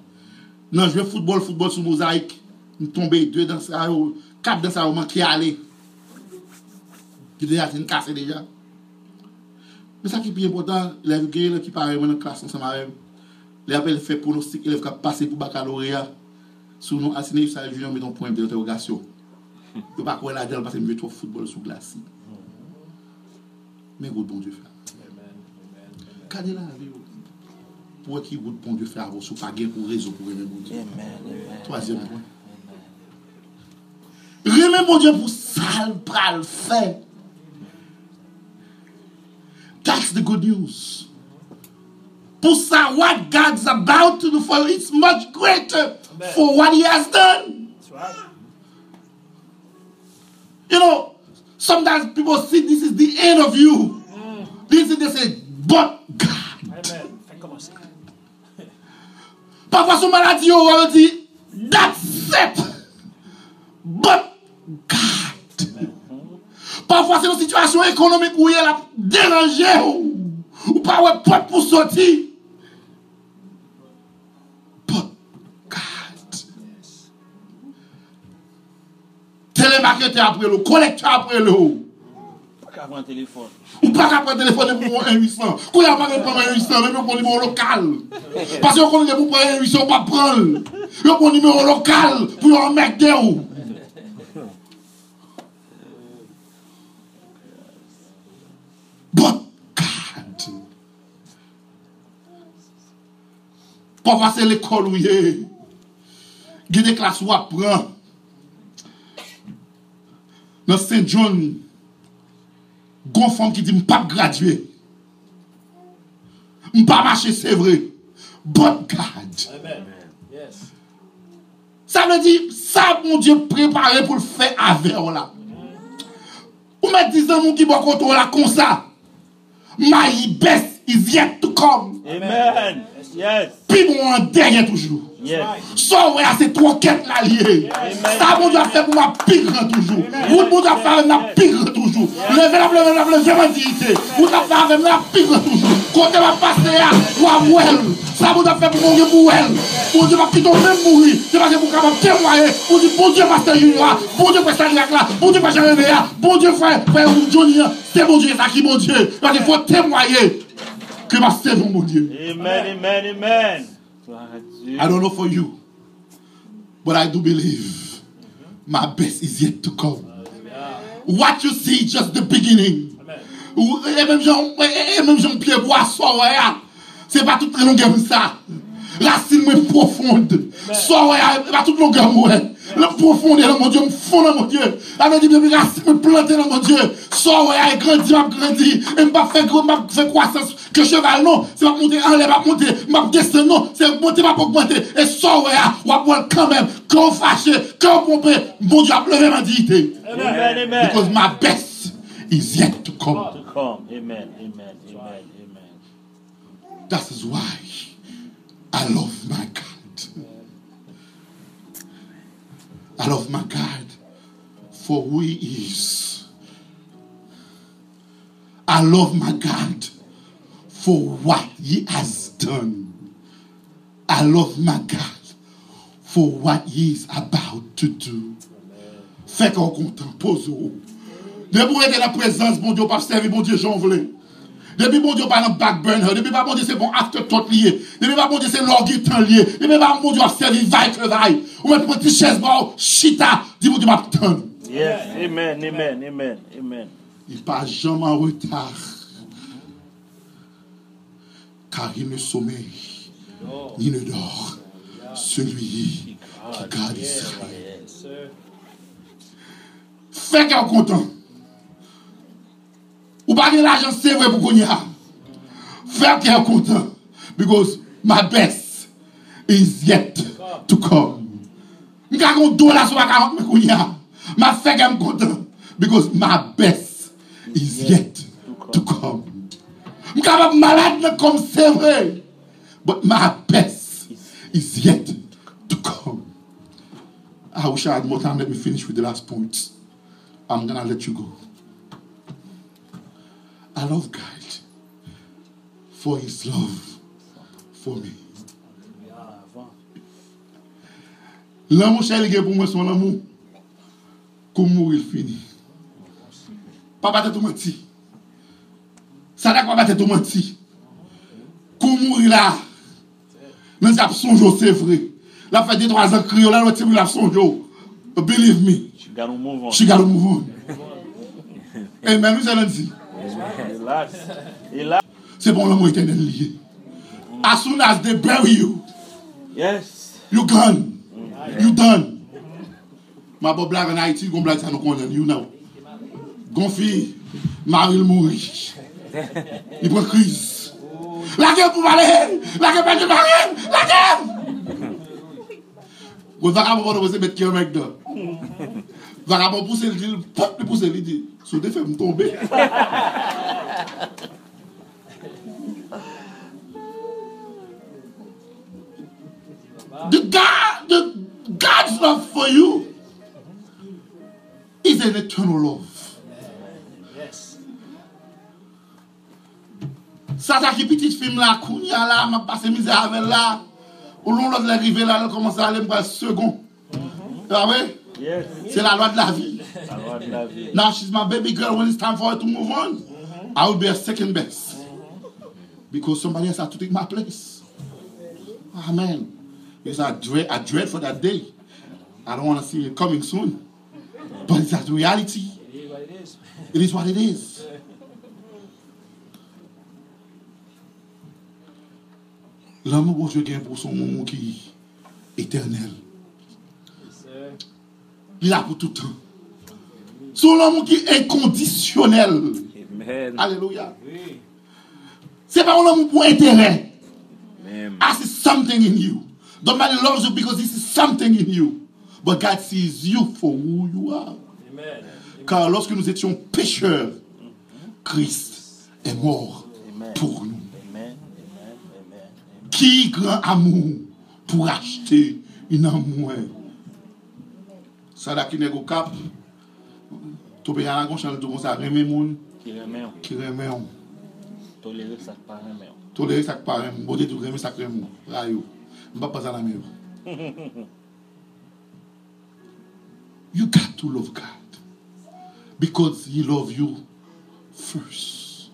Non, je veux football, football sous mosaïque. Nous tomber deux dans ça, quatre dans ça, au manqué aller. Qui déjà, c'est une casse déjà. Mais ça qui est plus important, la les appels fait pronostic, élèves qui passé pour baccalauréat, sous nous assigné ça, junior, met un point football sous glace. Mais good bon Dieu fait. Gardez la vie. Pour qui good bon Dieu avant, sous pas gain pour raison pour aimer bon Dieu? Troisième point. Remet mon Dieu pour ça, le pral fait. That's the good news. Pusa, what God's about to do for you is much greater for what He has done. You know, sometimes people see this is the end of you. Mm. This is they say, but God. Parfois, maladie, on dit, that's it. But God. Parfois, c'est une situation économique où il a dérangé ou, ou pas ouais, porte pour sortir. But God. Télémarketeur après le collecteur après l'eau. Pas prendre téléphone. Ou pas prendre téléphone pour 1 800. Quand il n'y a pas de 1 800, même pour numéro local. Parce que quand il est pour 1 800, pas prendre. Il y a un numéro local pour un mec de ou. Kon pase l'ekol ou ye. Gede klas wap pran. Nan St. John, gon fon ki di mpap gradye. Mpap mache se vre. But God. Amen. Yes. Sa me di, sa moun diye prepare pou l'fe ave ou la. Ou me dizan moun ki bo kontou la kon sa. My best is yet to come. Amen. Amen. pi moun an derye toujou. Son wè a se troket la liye. Sa moun do a fe pou mwa pigre toujou. Moun moun do a fe mwa pigre toujou. Leve la ple, leve la ple, jeman diite. Moun do a fe mwa pigre toujou. Kote mwa pase ya, wawel. Sa moun do a fe pou moun gen mouel. Moun di mwa pito men moui. Se mwa gen mou kaman temwaye. Moun di moun di mwaste yu ya. Moun di mwaste yu ya. Moun di mwaste yu ya. Moun di mwaste yu ya. Moun di mwaste yu ya. Moun di mwaste yu ya. C'est ma saison, mon Dieu. Amen, amen, amen. I don't know for you, but I do believe my best is yet to come. What you see is just the beginning. E menm eh, Jean-Pierre eh, eh, Boisson, se pa tout prelonge mou sa. Rasin mou profonde. So, ah, e pa tout longe mou e. Le profondeur, mon Dieu, me fond dans mon Dieu. Avec bien, racine me planter dans mon Dieu. Soit ouais, grandi, m'a grandi. Et m'a fait, m'a fait croissance. Que cheval, non, c'est pas monter en l'air, m'a monter, m'a descendre, non, c'est monter, m'a pas augmenter. Et soit ouais, ou à voir quand même, quand fâché, quand pompé, mon Dieu a levé ma dignité. Amen, amen. Because my best is yet to come. To come. Amen, amen, amen, amen. That is why I love my God. I love my God for who He is. I love my God for what He has done. I love my God for what he is about to do. Kon kontan, pozo. Depi ou ete la prezans, bon Diyo pa servi, bon Diyo jan vle. Depi bon Diyo pa nan backburn her, depi pa bon Diyo se bon afterthought liye, depi pa bon Diyo se logi tan liye, depi pa bon Diyo a servi ke vay, ou met pou ti ches ba ou, chita, di bon Diyo ma. Yes. Amen. Amen. Amen. Amen. Il pa jam en retard. Car il ne sommeille, ni ne dort, celui qui garde Israël. Kè ou kontan. Ou pa gen l'ajan se vre pou konye ha. Fè kè ou kontan. Because my best is yet to come. Mwen ka kon do la sou baka mwen konye ha. Ma fè kè ou kontan. Because my best is yet to come. Mwen ka pa malade nan kom se vre. But my best is yet to come. I wish I had more time. Let me finish with the last point. I'm gonna let you go. I love God for his love for me. L'amour chè li gen pou mwen son l'amour kou mou il fini. Pa bate tou manti. Sa dak pa bate tou manti. Kou mou il la. Men se ap sonjou se vre. La fè di 3 an kriyo la lò ti mou la sonjou. Believe me. She got to move on. She gotta move on. Amen. Ou se lan di? Se bon l'homme éternel liye. As soon as they bury you, yes. you gone. You done. Ma bo blag an Haiti, gon blag sa nou konnen, you know. Gon fi, maril mouri. Li pre kriz. La gen pou malen, la gen pen penjou malen, la gen! Gou zaka mou konnen wese bet ki yon mek do. Vagabon pousse li di, pop li pousse li di, sou de fe m tombe. The God, the God's love for you is an eternal love. Sa ta ki pitit film la, kounya la, ma pase mize avel la, ou lon lot le rive la, lè komanse ale mwa second. Ah ouais? Yes. C'est la loi de la vie. La loi de la vie. Now she's my baby girl when it's time for her to move on. Mm-hmm. I will be a second best. Mm-hmm. Because somebody else had to take my place. Amen. Because I dread, I dread for that day. I don't want to see it coming soon. But it's that reality. It is what it is. L'amour bon Dieu gagne pour son moment qui est éternel. Il a pour tout temps. Son amour qui est inconditionnel. Amen. Alléluia. C'est pas un amour pour intérêt. Amen. I see something in you. Nobody loves you because he sees something in you. But God sees you for who you are. Car lorsque nous étions pécheurs, Christ est mort pour nous. Amen. Amen. Amen. Qui grand amour pour acheter une amour. À la gauche, tout comme ça, remet moun. Tolere sak pa rem, bote tout reme sak ou. Rayo. Mba pa ou. *laughs* You got to love God. Because he love you first.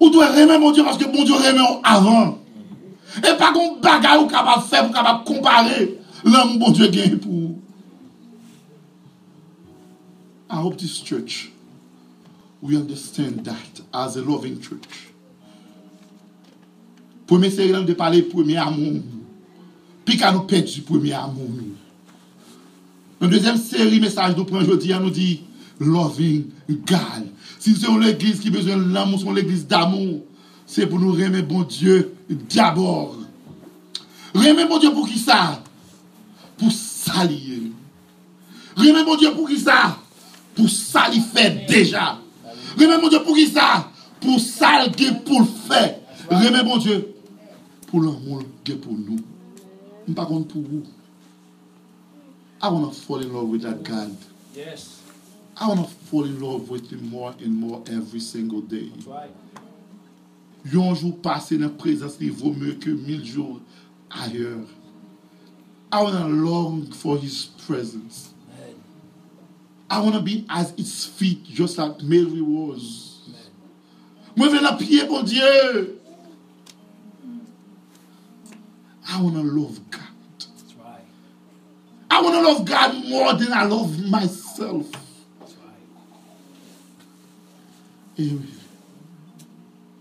Ou dwe reme mon Dieu parce que mon Dieu reme ou avant. E pa kon bagay ou fe kapab kompare l'homme bon Dieu gen pou. I hope this church we understand that as a loving church. Premier série de parler premier amour. Puis nous perdre du premier amour. Dans deuxième série, message nous prend aujourd'hui, nous dit loving God. Si c'est une église qui besoin de l'amour, c'est une église d'amour. C'est pour nous remettre bon Dieu d'abord. Remettre bon Dieu pour qui ça? Pour s'allier. Remettre bon Dieu pour qui ça? Pour ça il fait déjà. Remettre bon Dieu pour qui ça? Pour ça il pour le faire. Remettre bon Dieu pour l'amour qu'il pour nous. Pas contre pour vous. I want to fall in love with that God. Yes. I want to fall in love with him more and more every single day. Right. Un jour passé dans la présence, il vaut mieux que mille jours ailleurs. I want to long for his presence. I want to be at his feet just like Mary was. Moi, je la pied, mon Dieu. I want to love God. I want to love God more than I love myself. And,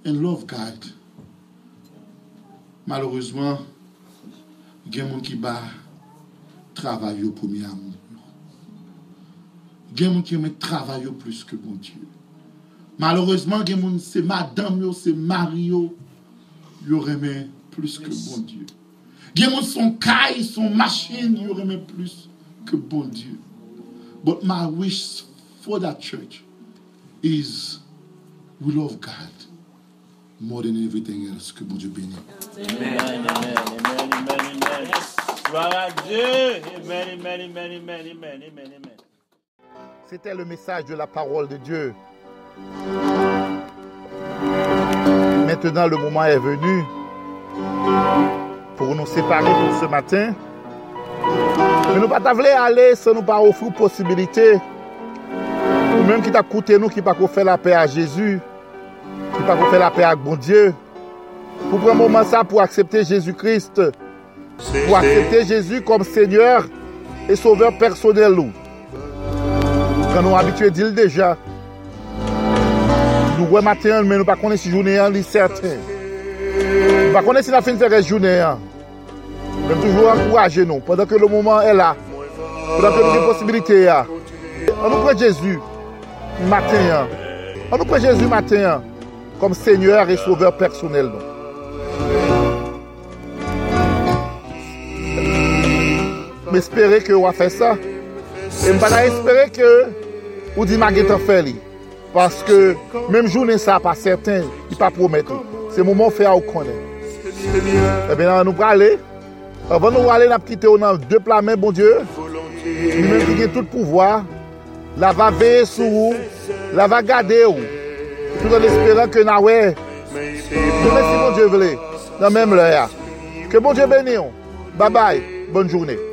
and love God. Malheureusement, il y a des gens qui ba travail au premier amour. Il y a des gens qui aiment travailler plus que bon Dieu. Malheureusement, il y a des gens, c'est madame, yo, c'est Mario, ils aimé plus que bon Dieu. Il y a des gens, son caille, son machine, ils aimé plus que bon Dieu. But my wish for that church is we love God more than everything else. Que bon Dieu bénisse. Amen, amen, amen, amen, amen. À Dieu. C'était le message de la parole de Dieu. Maintenant, le moment est venu pour nous séparer pour ce matin. Mais nous ne pas voulu aller sans nous pas offrir possibilité. Ou même qui t'a coûté nous, qui pas faire la paix à Jésus, qui pas faire la paix avec bon Dieu. Pour prendre un moment ça pour accepter Jésus-Christ, pour accepter Jésus comme Seigneur et Sauveur personnel. nous. Quand nous habitués à dire déjà, nous voyons matin, mais nous ne pas connaître si journée est certain. Nous ne pas connaître si la fin de faire journée. Même toujours encourager nous, pendant que le moment est là, pendant que nous avons possibilité. là. On nous prend Jésus matin. On nous prend Jésus matin comme Seigneur et Sauveur personnel. nous. m espere ke wafè sa. E m bada espere ke ou di ma getan fè li. Paske mèm jounen sa pa certain, i pa promet ou. Se mouman fè a ou konen. E ben nan nou prale, avan nou prale nap kite ou nan de plamen, bon Diyo, mi mèm ki gen tout pouvoi, la va veye sou ou, la va gade ou, tout an espéran ke nan wè, tout an si bon Diyo vle, nan mèm lè ya. Ke bon Diyo beni ou, babay, bonne journée.